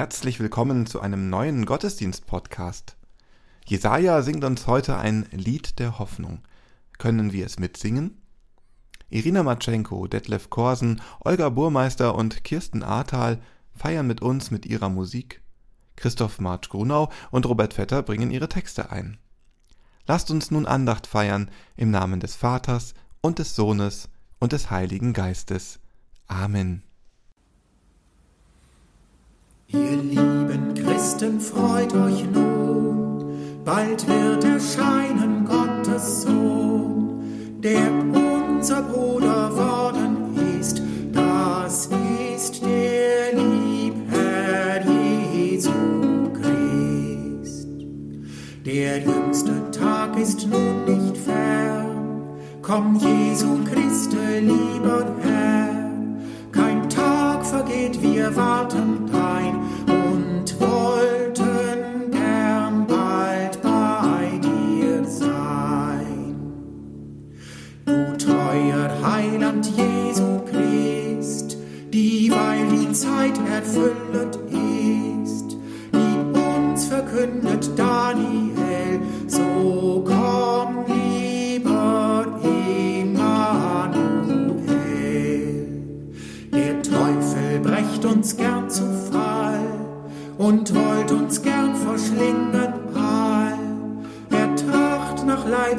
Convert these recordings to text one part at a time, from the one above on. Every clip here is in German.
Herzlich willkommen zu einem neuen Gottesdienst-Podcast. Jesaja singt uns heute ein Lied der Hoffnung. Können wir es mitsingen? Irina Matschenko, Detlef Korsen, Olga Burmeister und Kirsten Ahrtal feiern mit uns mit ihrer Musik. Christoph Marsch Grunau und Robert Vetter bringen ihre Texte ein. Lasst uns nun Andacht feiern im Namen des Vaters und des Sohnes und des Heiligen Geistes. Amen. Ihr lieben Christen, freut euch nun, bald wird erscheinen Gottes Sohn, der unser Bruder worden ist, das ist der Liebherr Jesu Christ. Der jüngste Tag ist nun nicht fern, komm Jesu Christe, lieber Herr,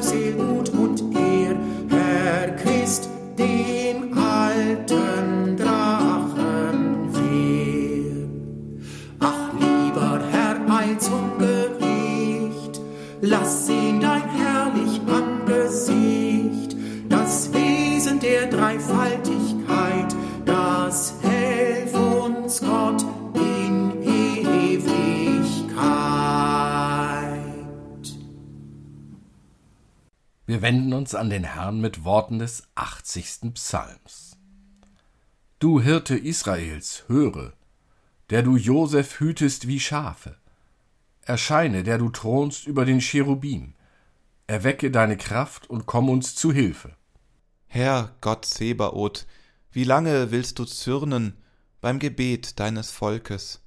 Seel, Gut Wir wenden uns an den Herrn mit Worten des 80. Psalms. Du Hirte Israels, höre, der du Josef hütest wie Schafe. Erscheine, der du thronst über den Cherubim. Erwecke deine Kraft und komm uns zu Hilfe. Herr Gott Sebaoth, wie lange willst du zürnen beim Gebet deines Volkes?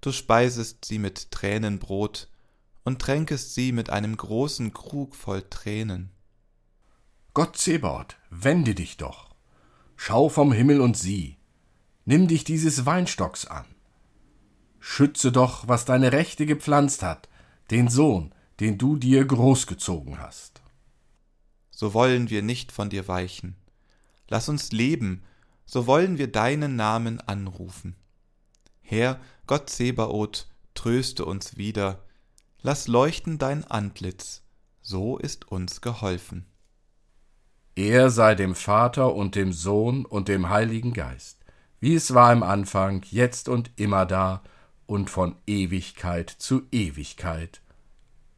Du speisest sie mit Tränenbrot und tränkest sie mit einem großen Krug voll Tränen. Gott Zebaoth, wende dich doch. Schau vom Himmel und sieh. Nimm dich dieses Weinstocks an. Schütze doch, was deine Rechte gepflanzt hat, den Sohn, den du dir großgezogen hast. So wollen wir nicht von dir weichen. Lass uns leben, so wollen wir deinen Namen anrufen. Herr, Gott Sebaoth, tröste uns wieder, lass leuchten dein Antlitz, so ist uns geholfen. Er sei dem Vater und dem Sohn und dem Heiligen Geist, wie es war im Anfang, jetzt und immer da und von Ewigkeit zu Ewigkeit.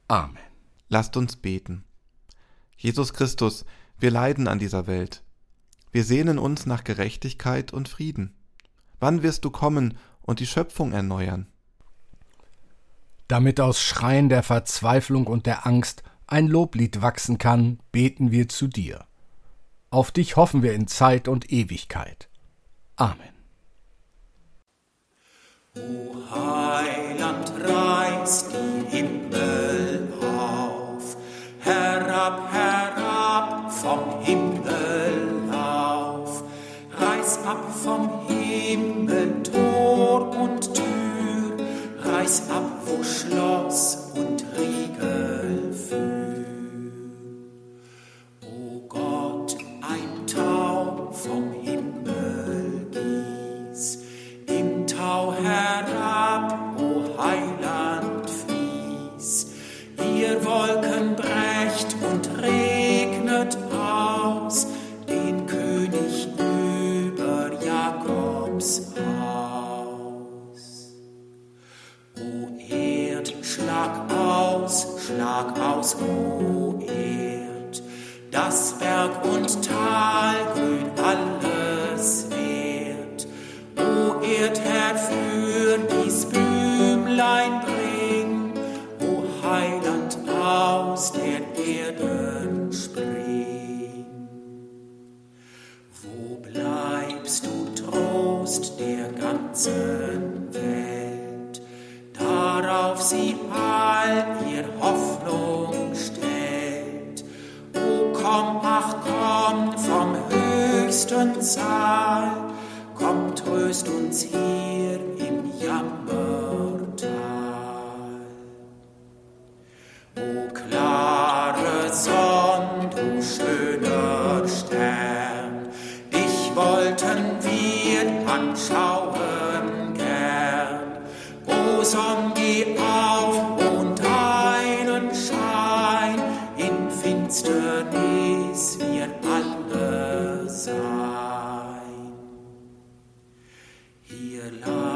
Amen. Lasst uns beten. Jesus Christus, wir leiden an dieser Welt. Wir sehnen uns nach Gerechtigkeit und Frieden. Wann wirst du kommen und die Schöpfung erneuern? Damit aus Schreien der Verzweiflung und der Angst ein Loblied wachsen kann, beten wir zu dir. Auf dich hoffen wir in Zeit und Ewigkeit. Amen. O Heiland, reiß die Himmel auf, herab, herab vom Himmel auf, reiß ab vom Himmel Tor und Tür, reiß ab, wo Schloss ganzen Welt? Darauf sie all ihr Hoffnung stellt. O komm, ach komm vom höchsten Saal, komm, tröst uns hier Hier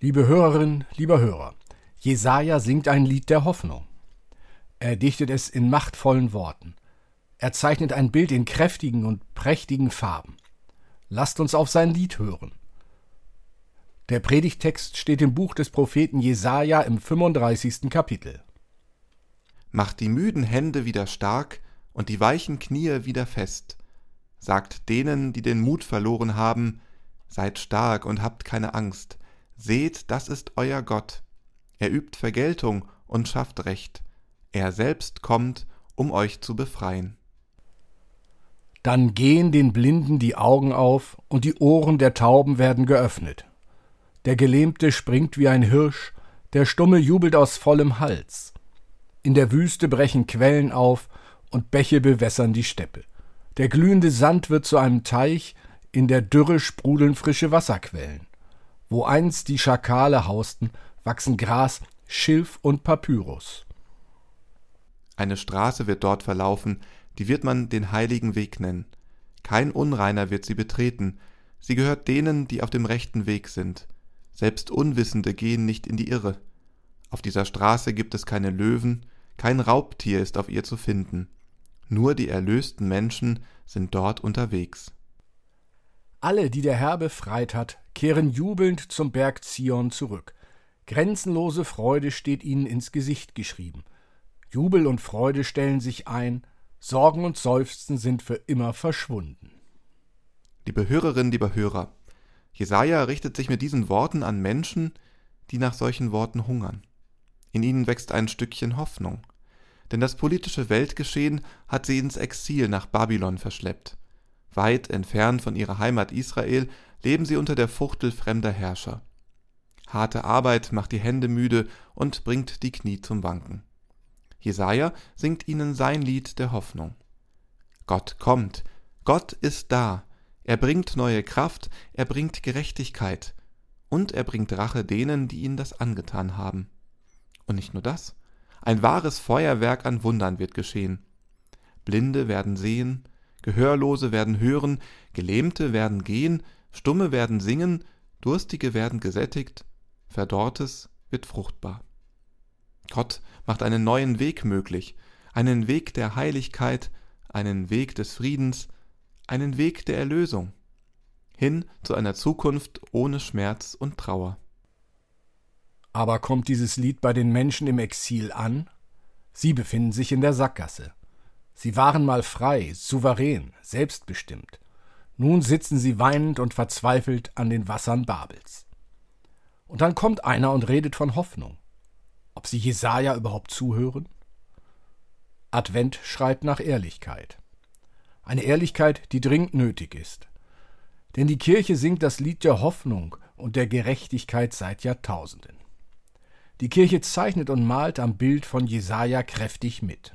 Liebe Hörerinnen, lieber Hörer, Jesaja singt ein Lied der Hoffnung. Er dichtet es in machtvollen Worten. Er zeichnet ein Bild in kräftigen und prächtigen Farben. Lasst uns auf sein Lied hören. Der Predigtext steht im Buch des Propheten Jesaja im 35. Kapitel. Macht die müden Hände wieder stark und die weichen Knie wieder fest. Sagt denen, die den Mut verloren haben, seid stark und habt keine Angst. Seht, das ist euer Gott. Er übt Vergeltung und schafft Recht. Er selbst kommt, um euch zu befreien. Dann gehen den Blinden die Augen auf und die Ohren der Tauben werden geöffnet. Der Gelähmte springt wie ein Hirsch, Der Stumme jubelt aus vollem Hals. In der Wüste brechen Quellen auf und Bäche bewässern die Steppe. Der glühende Sand wird zu einem Teich, in der Dürre sprudeln frische Wasserquellen. Wo einst die Schakale hausten, wachsen Gras, Schilf und Papyrus. Eine Straße wird dort verlaufen, die wird man den heiligen Weg nennen. Kein Unreiner wird sie betreten, sie gehört denen, die auf dem rechten Weg sind. Selbst Unwissende gehen nicht in die Irre. Auf dieser Straße gibt es keine Löwen, kein Raubtier ist auf ihr zu finden. Nur die erlösten Menschen sind dort unterwegs. Alle, die der Herr befreit hat, kehren jubelnd zum Berg Zion zurück. Grenzenlose Freude steht ihnen ins Gesicht geschrieben. Jubel und Freude stellen sich ein, Sorgen und Seufzen sind für immer verschwunden. Liebe Hörerinnen, lieber Hörer, Jesaja richtet sich mit diesen Worten an Menschen, die nach solchen Worten hungern. In ihnen wächst ein Stückchen Hoffnung. Denn das politische Weltgeschehen hat sie ins Exil nach Babylon verschleppt. Weit entfernt von ihrer Heimat Israel leben sie unter der Fuchtel fremder Herrscher. Harte Arbeit macht die Hände müde und bringt die Knie zum Wanken. Jesaja singt ihnen sein Lied der Hoffnung. Gott kommt, Gott ist da, er bringt neue Kraft, er bringt Gerechtigkeit und er bringt Rache denen, die ihnen das angetan haben. Und nicht nur das, ein wahres Feuerwerk an Wundern wird geschehen. Blinde werden sehen, Gehörlose werden hören, Gelähmte werden gehen, Stumme werden singen, Durstige werden gesättigt, Verdorrtes wird fruchtbar. Gott macht einen neuen Weg möglich, einen Weg der Heiligkeit, einen Weg des Friedens, einen Weg der Erlösung, hin zu einer Zukunft ohne Schmerz und Trauer. Aber kommt dieses Lied bei den Menschen im Exil an? Sie befinden sich in der Sackgasse. Sie waren mal frei, souverän, selbstbestimmt. Nun sitzen sie weinend und verzweifelt an den Wassern Babels. Und dann kommt einer und redet von Hoffnung. Ob sie Jesaja überhaupt zuhören? Advent schreit nach Ehrlichkeit. Eine Ehrlichkeit, die dringend nötig ist. Denn die Kirche singt das Lied der Hoffnung und der Gerechtigkeit seit Jahrtausenden. Die Kirche zeichnet und malt am Bild von Jesaja kräftig mit.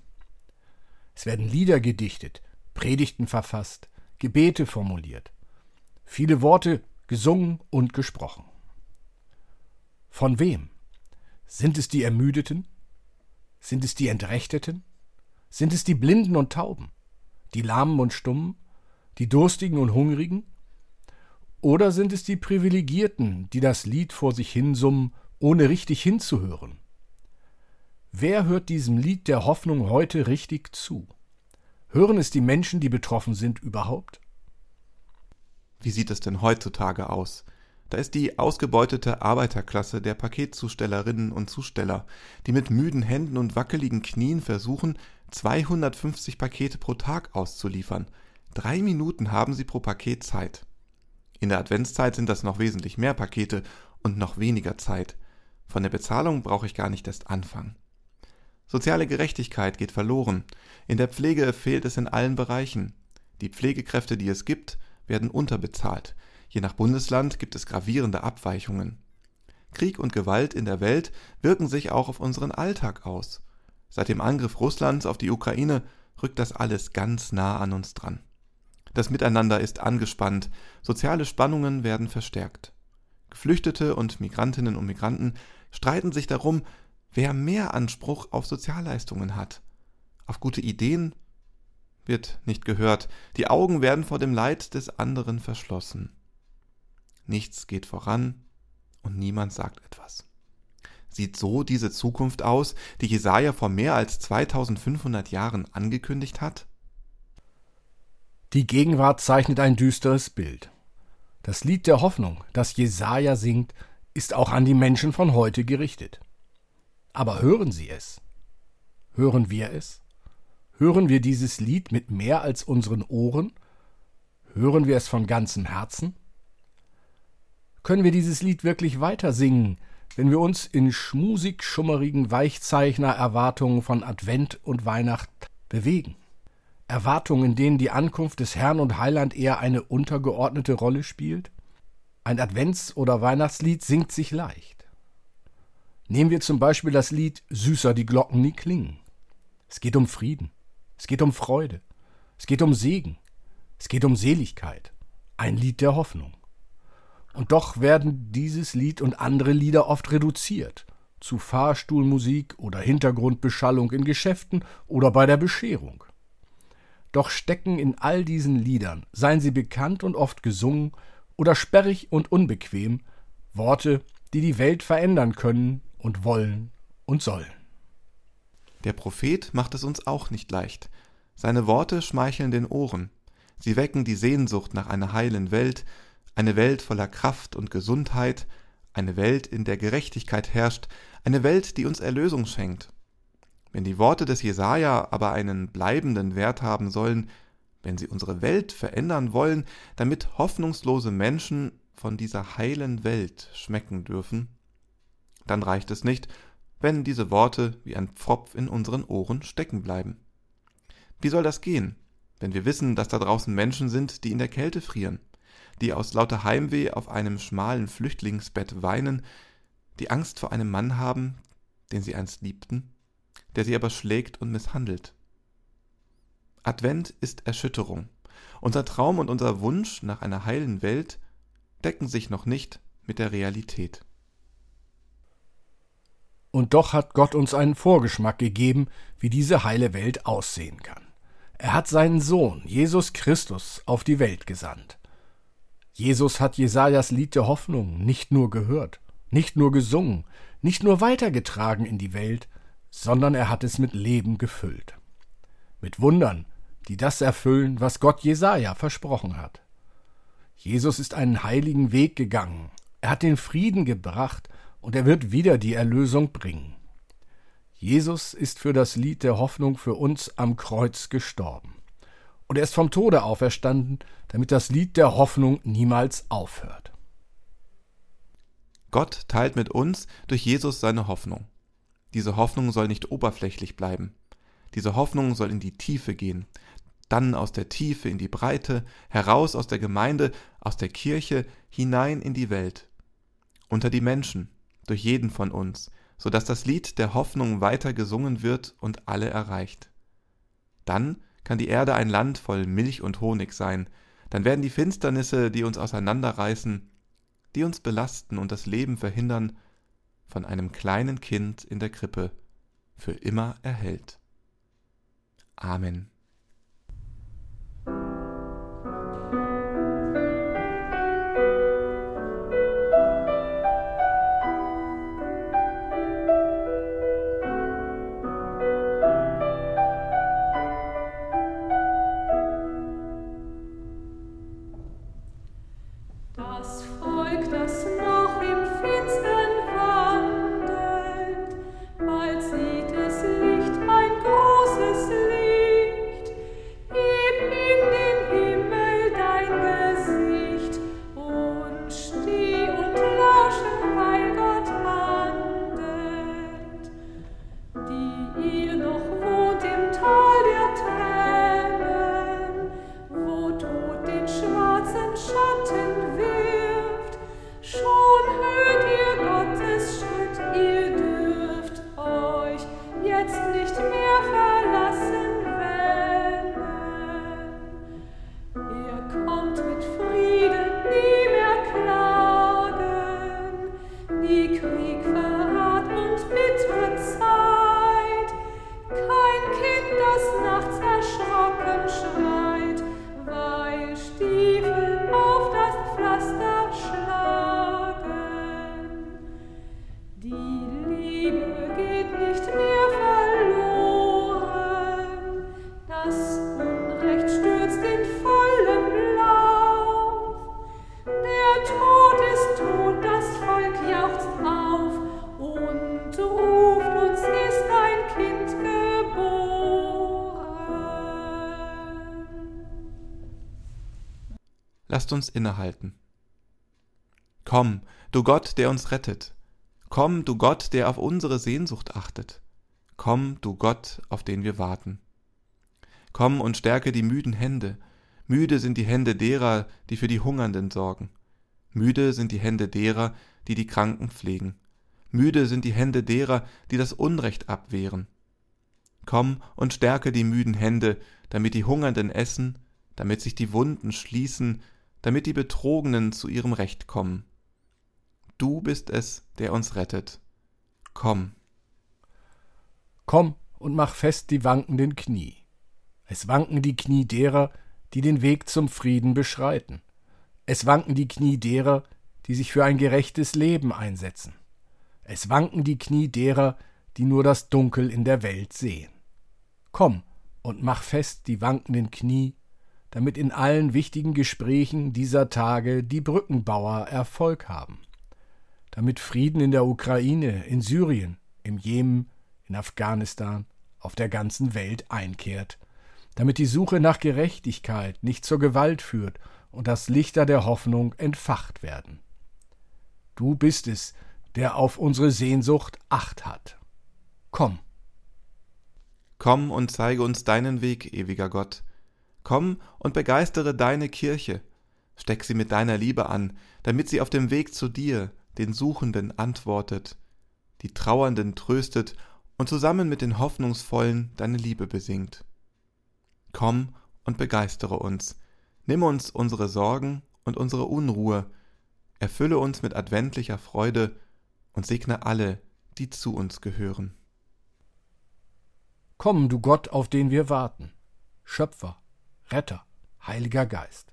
Es werden Lieder gedichtet, Predigten verfasst, Gebete formuliert, viele Worte gesungen und gesprochen. Von wem? Sind es die Ermüdeten? Sind es die Entrechteten? Sind es die Blinden und Tauben? Die Lahmen und Stummen? Die Durstigen und Hungrigen? Oder sind es die Privilegierten, die das Lied vor sich hinsummen ohne richtig hinzuhören. Wer hört diesem Lied der Hoffnung heute richtig zu? Hören es die Menschen, die betroffen sind, überhaupt? Wie sieht es denn heutzutage aus? Da ist die ausgebeutete Arbeiterklasse der Paketzustellerinnen und Zusteller, die mit müden Händen und wackeligen Knien versuchen, 250 Pakete pro Tag auszuliefern. Drei Minuten haben sie pro Paket Zeit. In der Adventszeit sind das noch wesentlich mehr Pakete und noch weniger Zeit. Von der Bezahlung brauche ich gar nicht erst anfangen. Soziale Gerechtigkeit geht verloren. In der Pflege fehlt es in allen Bereichen. Die Pflegekräfte, die es gibt, werden unterbezahlt. Je nach Bundesland gibt es gravierende Abweichungen. Krieg und Gewalt in der Welt wirken sich auch auf unseren Alltag aus. Seit dem Angriff Russlands auf die Ukraine rückt das alles ganz nah an uns dran. Das Miteinander ist angespannt, soziale Spannungen werden verstärkt. Geflüchtete und Migrantinnen und Migranten streiten sich darum, wer mehr Anspruch auf Sozialleistungen hat. Auf gute Ideen wird nicht gehört, die Augen werden vor dem Leid des anderen verschlossen. Nichts geht voran und niemand sagt etwas. Sieht so diese Zukunft aus, die Jesaja vor mehr als 2500 Jahren angekündigt hat? Die Gegenwart zeichnet ein düsteres Bild. Das Lied der Hoffnung, das Jesaja singt, ist auch an die Menschen von heute gerichtet. Aber hören Sie es? Hören wir es? Hören wir dieses Lied mit mehr als unseren Ohren? Hören wir es von ganzem Herzen? Können wir dieses Lied wirklich weiter singen, wenn wir uns in schmusig schummerigen Weichzeichner-Erwartungen von Advent und Weihnacht bewegen? Erwartungen, in denen die Ankunft des Herrn und Heiland eher eine untergeordnete Rolle spielt? Ein Advents- oder Weihnachtslied singt sich leicht. Nehmen wir zum Beispiel das Lied Süßer die Glocken nie klingen. Es geht um Frieden, es geht um Freude, es geht um Segen, es geht um Seligkeit, ein Lied der Hoffnung. Und doch werden dieses Lied und andere Lieder oft reduziert zu Fahrstuhlmusik oder Hintergrundbeschallung in Geschäften oder bei der Bescherung. Doch stecken in all diesen Liedern, seien sie bekannt und oft gesungen oder sperrig und unbequem, Worte, die die Welt verändern können und wollen und sollen. Der Prophet macht es uns auch nicht leicht. Seine Worte schmeicheln den Ohren. Sie wecken die Sehnsucht nach einer heilen Welt, eine Welt voller Kraft und Gesundheit, eine Welt, in der Gerechtigkeit herrscht, eine Welt, die uns Erlösung schenkt. Wenn die Worte des Jesaja aber einen bleibenden Wert haben sollen, wenn sie unsere Welt verändern wollen, damit hoffnungslose Menschen von dieser heilen Welt schmecken dürfen, dann reicht es nicht, wenn diese Worte wie ein Pfropf in unseren Ohren stecken bleiben. Wie soll das gehen, wenn wir wissen, dass da draußen Menschen sind, die in der Kälte frieren, die aus lauter Heimweh auf einem schmalen Flüchtlingsbett weinen, die Angst vor einem Mann haben, den sie einst liebten, der sie aber schlägt und misshandelt. Advent ist Erschütterung. Unser Traum und unser Wunsch nach einer heilen Welt decken sich noch nicht mit der Realität. Und doch hat Gott uns einen Vorgeschmack gegeben, wie diese heile Welt aussehen kann. Er hat seinen Sohn, Jesus Christus, auf die Welt gesandt. Jesus hat Jesajas Lied der Hoffnung nicht nur gehört, nicht nur gesungen, nicht nur weitergetragen in die Welt, sondern er hat es mit Leben gefüllt. Mit Wundern, die das erfüllen, was Gott Jesaja versprochen hat. Jesus ist einen heiligen Weg gegangen. Er hat den Frieden gebracht und er wird wieder die Erlösung bringen. Jesus ist für das Lied der Hoffnung für uns am Kreuz gestorben. Und er ist vom Tode auferstanden, damit das Lied der Hoffnung niemals aufhört. Gott teilt mit uns durch Jesus seine Hoffnung. Diese Hoffnung soll nicht oberflächlich bleiben. Diese Hoffnung soll in die Tiefe gehen, dann aus der Tiefe in die Breite, heraus aus der Gemeinde, aus der Kirche, hinein in die Welt, unter die Menschen, durch jeden von uns, so dass das Lied der Hoffnung weiter gesungen wird und alle erreicht. Dann kann die Erde ein Land voll Milch und Honig sein, dann werden die Finsternisse, die uns auseinanderreißen, die uns belasten und das Leben verhindern, von einem kleinen Kind in der Krippe für immer erhellt. Amen. Uns innehalten. Komm, du Gott, der uns rettet. Komm, du Gott, der auf unsere Sehnsucht achtet. Komm, du Gott, auf den wir warten. Komm und stärke die müden Hände. Müde sind die Hände derer, die für die Hungernden sorgen. Müde sind die Hände derer, die die Kranken pflegen. müde sind die Hände derer, die das Unrecht abwehren. Komm und stärke die müden Hände, damit die Hungernden essen, damit sich die Wunden schließen, damit die Betrogenen zu ihrem Recht kommen. Du bist es, der uns rettet. Komm. Komm und mach fest die wankenden Knie. Es wanken die Knie derer, die den Weg zum Frieden beschreiten. Es wanken die Knie derer, die sich für ein gerechtes Leben einsetzen. Es wanken die Knie derer, die nur das Dunkel in der Welt sehen. Komm und mach fest die wankenden Knie, damit in allen wichtigen Gesprächen dieser Tage die Brückenbauer Erfolg haben. Damit Frieden in der Ukraine, in Syrien, im Jemen, in Afghanistan, auf der ganzen Welt einkehrt. Damit die Suche nach Gerechtigkeit nicht zur Gewalt führt und das Lichter der Hoffnung entfacht werden. Du bist es, der auf unsere Sehnsucht Acht hat. Komm. Komm und zeige uns deinen Weg, ewiger Gott. Komm und begeistere deine Kirche. Steck sie mit deiner Liebe an, damit sie auf dem Weg zu dir, den Suchenden, antwortet, die Trauernden tröstet und zusammen mit den Hoffnungsvollen deine Liebe besingt. Komm und begeistere uns, nimm uns unsere Sorgen und unsere Unruhe, erfülle uns mit adventlicher Freude und segne alle, die zu uns gehören. Komm, du Gott, auf den wir warten, Schöpfer, Retter, Heiliger Geist.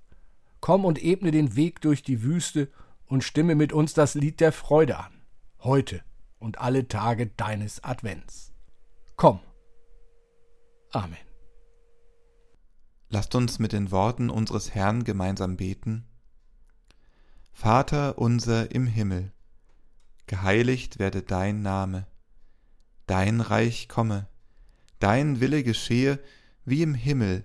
Komm und ebne den Weg durch die Wüste und stimme mit uns das Lied der Freude an, heute und alle Tage deines Advents. Komm. Amen. Lasst uns mit den Worten unseres Herrn gemeinsam beten. Vater unser im Himmel, geheiligt werde dein Name, dein Reich komme, dein Wille geschehe wie im Himmel,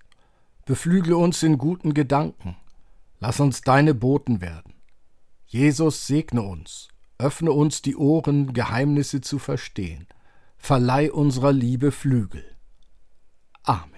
beflügle uns in guten Gedanken, lass uns deine Boten werden. Jesus segne uns, öffne uns die Ohren, Geheimnisse zu verstehen, verleih unserer Liebe Flügel. Amen.